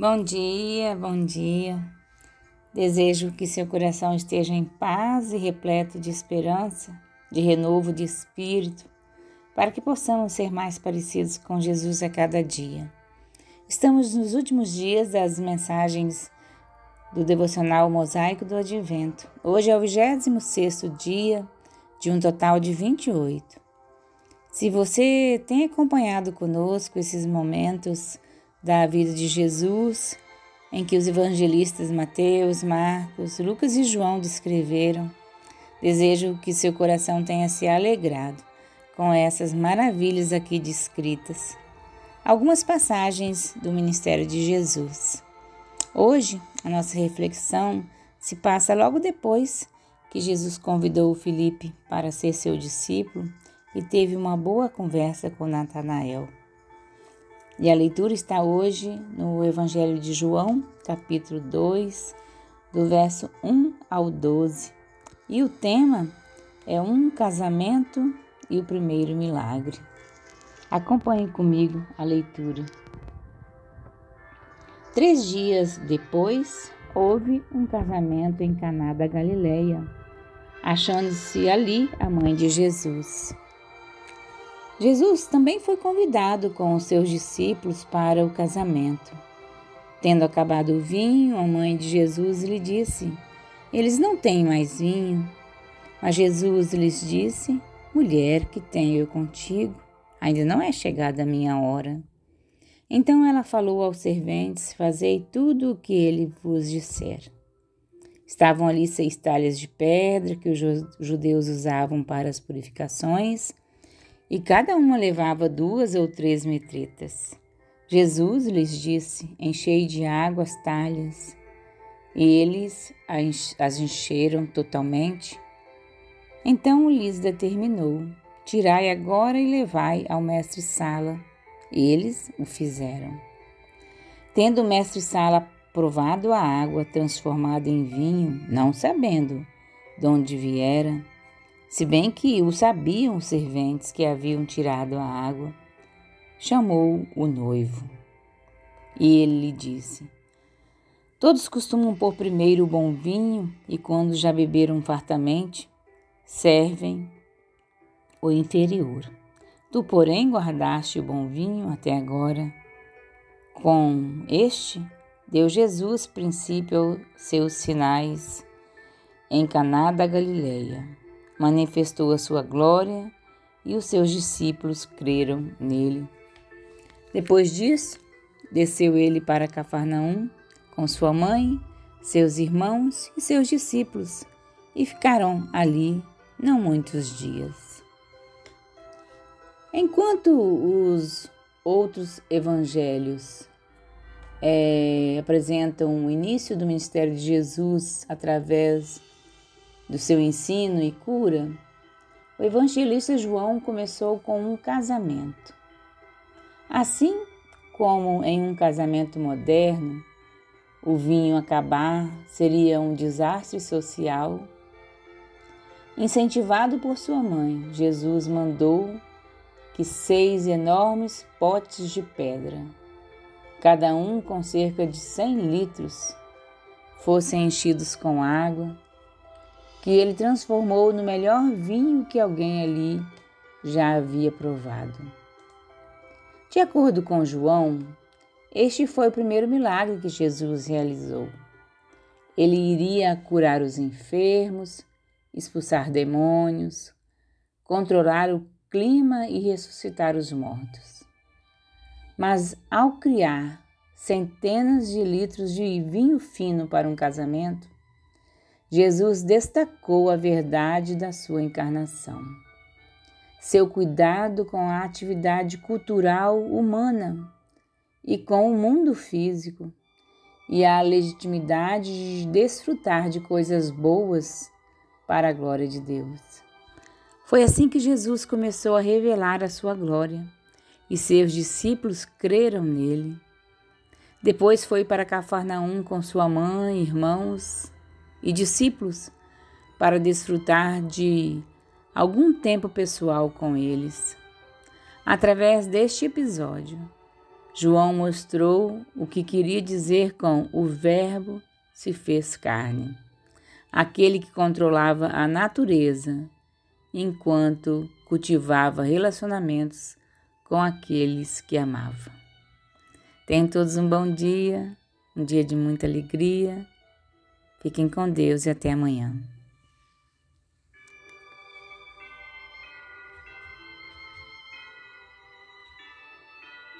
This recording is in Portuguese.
Bom dia, bom dia. Desejo que seu coração esteja em paz e repleto de esperança, de renovo de espírito, para que possamos ser mais parecidos com Jesus a cada dia. Estamos nos últimos dias das mensagens do devocional Mosaico do Advento. Hoje é o 26º dia de um total de 28. Se você tem acompanhado conosco esses momentos da vida de Jesus, em que os evangelistas Mateus, Marcos, Lucas e João descreveram. Desejo que seu coração tenha se alegrado com essas maravilhas aqui descritas. Algumas passagens do ministério de Jesus. Hoje, a nossa reflexão se passa logo depois que Jesus convidou Felipe para ser seu discípulo e teve uma boa conversa com Natanael. E a leitura está hoje no Evangelho de João, capítulo 2, do verso 1 ao 12. E o tema é um casamento e o primeiro milagre. Acompanhe comigo a leitura. Três dias depois, houve um casamento em Caná da Galileia, achando-se ali a mãe de Jesus. Jesus também foi convidado com os seus discípulos para o casamento. Tendo acabado o vinho, a mãe de Jesus lhe disse: Eles não têm mais vinho. Mas Jesus lhes disse: Mulher, que tenho eu contigo? Ainda não é chegada a minha hora. Então ela falou aos serventes: Fazei tudo o que ele vos disser. Estavam ali seis talhas de pedra que os judeus usavam para as purificações e cada uma levava duas ou três metretas. Jesus lhes disse: Enchei de água as talhas. E eles as encheram totalmente. Então lhes determinou: Tirai agora e levai ao mestre-sala. Eles o fizeram. Tendo o mestre-sala provado a água transformada em vinho, não sabendo de onde viera, se bem que o sabiam os serventes que haviam tirado a água, chamou o noivo. E ele lhe disse: Todos costumam pôr primeiro o bom vinho, e quando já beberam fartamente, servem o inferior. Tu, porém, guardaste o bom vinho até agora. Com este, deu Jesus princípio aos seus sinais em Caná da Galileia manifestou a sua glória e os seus discípulos creram nele. Depois disso, desceu ele para Cafarnaum com sua mãe, seus irmãos e seus discípulos e ficaram ali não muitos dias. Enquanto os outros evangelhos é, apresentam o início do ministério de Jesus através do seu ensino e cura, o evangelista João começou com um casamento. Assim como em um casamento moderno, o vinho acabar seria um desastre social, incentivado por sua mãe, Jesus mandou que seis enormes potes de pedra, cada um com cerca de 100 litros, fossem enchidos com água que ele transformou no melhor vinho que alguém ali já havia provado. De acordo com João, este foi o primeiro milagre que Jesus realizou. Ele iria curar os enfermos, expulsar demônios, controlar o clima e ressuscitar os mortos. Mas ao criar centenas de litros de vinho fino para um casamento, Jesus destacou a verdade da sua encarnação, seu cuidado com a atividade cultural humana e com o mundo físico, e a legitimidade de desfrutar de coisas boas para a glória de Deus. Foi assim que Jesus começou a revelar a sua glória e seus discípulos creram nele. Depois foi para Cafarnaum com sua mãe, irmãos e discípulos para desfrutar de algum tempo pessoal com eles. Através deste episódio, João mostrou o que queria dizer com o Verbo se fez carne, aquele que controlava a natureza enquanto cultivava relacionamentos com aqueles que amava. Tenham todos um bom dia, um dia de muita alegria. Fiquem com Deus e até amanhã.